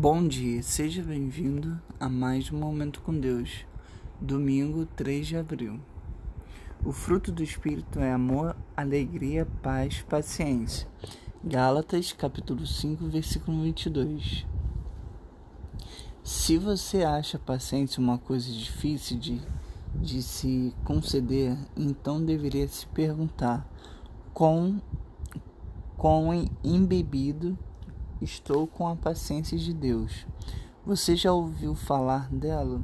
Bom dia, seja bem-vindo a mais um Momento com Deus, domingo 3 de abril. O fruto do Espírito é amor, alegria, paz, paciência. Gálatas, capítulo 5, versículo 22. Se você acha paciência uma coisa difícil de, de se conceder, então deveria se perguntar com com embebido Estou com a paciência de Deus. Você já ouviu falar dela?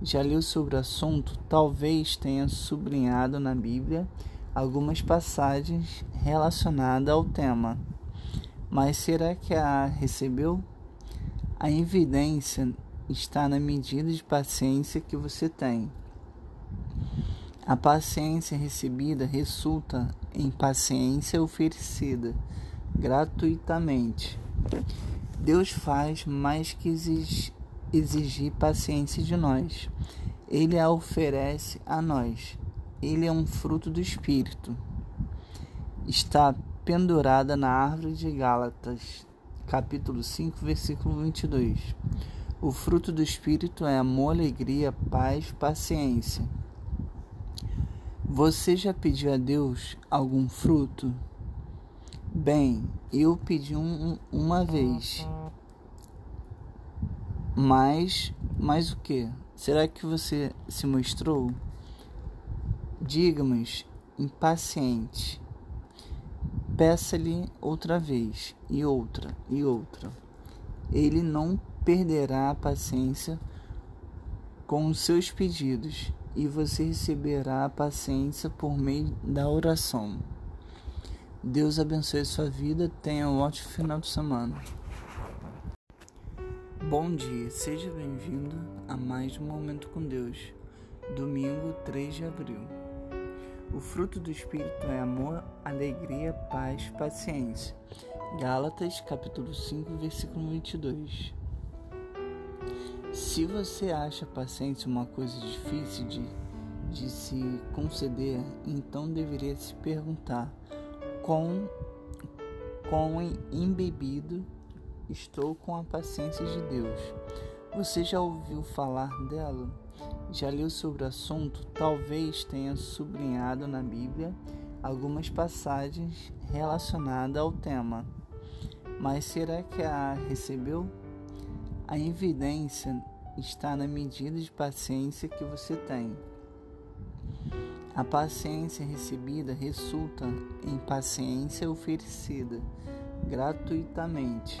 Já leu sobre o assunto? Talvez tenha sublinhado na Bíblia algumas passagens relacionadas ao tema. Mas será que a recebeu? A evidência está na medida de paciência que você tem. A paciência recebida resulta em paciência oferecida gratuitamente. Deus faz mais que exigir paciência de nós. Ele a oferece a nós. Ele é um fruto do Espírito. Está pendurada na árvore de Gálatas, capítulo 5, versículo 22. O fruto do Espírito é amor, alegria, paz, paciência. Você já pediu a Deus algum fruto? Bem, eu pedi um, uma vez. Mas, mas o que? Será que você se mostrou? Diga-nos, impaciente. Peça-lhe outra vez, e outra, e outra. Ele não perderá a paciência com os seus pedidos, e você receberá a paciência por meio da oração. Deus abençoe sua vida. Tenha um ótimo final de semana. Bom dia, seja bem-vindo a mais um Momento com Deus, domingo 3 de abril. O fruto do Espírito é amor, alegria, paz, paciência. Gálatas, capítulo 5, versículo 22. Se você acha paciência uma coisa difícil de, de se conceder, então deveria se perguntar com, com embebido estou com a paciência de Deus. Você já ouviu falar dela? Já leu sobre o assunto? Talvez tenha sublinhado na Bíblia algumas passagens relacionadas ao tema. Mas será que a recebeu? A evidência está na medida de paciência que você tem. A paciência recebida resulta em paciência oferecida gratuitamente.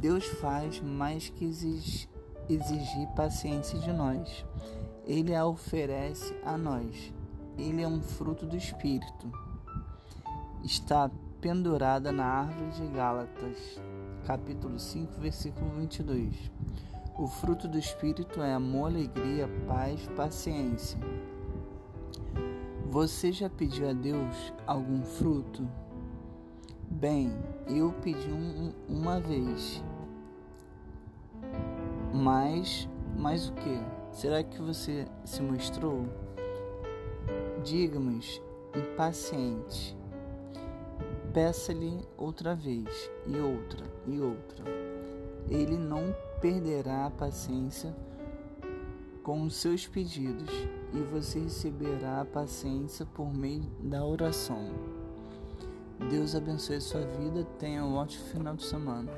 Deus faz mais que exigir paciência de nós. Ele a oferece a nós. Ele é um fruto do Espírito. Está pendurada na árvore de Gálatas, capítulo 5, versículo 22. O fruto do Espírito é amor, alegria, paz, paciência você já pediu a Deus algum fruto? Bem, eu pedi um, uma vez. Mas, mas o que? Será que você se mostrou? Diga-nos, impaciente. Peça-lhe outra vez, e outra, e outra. Ele não perderá a paciência com os seus pedidos e você receberá a paciência por meio da oração. Deus abençoe sua vida. Tenha um ótimo final de semana.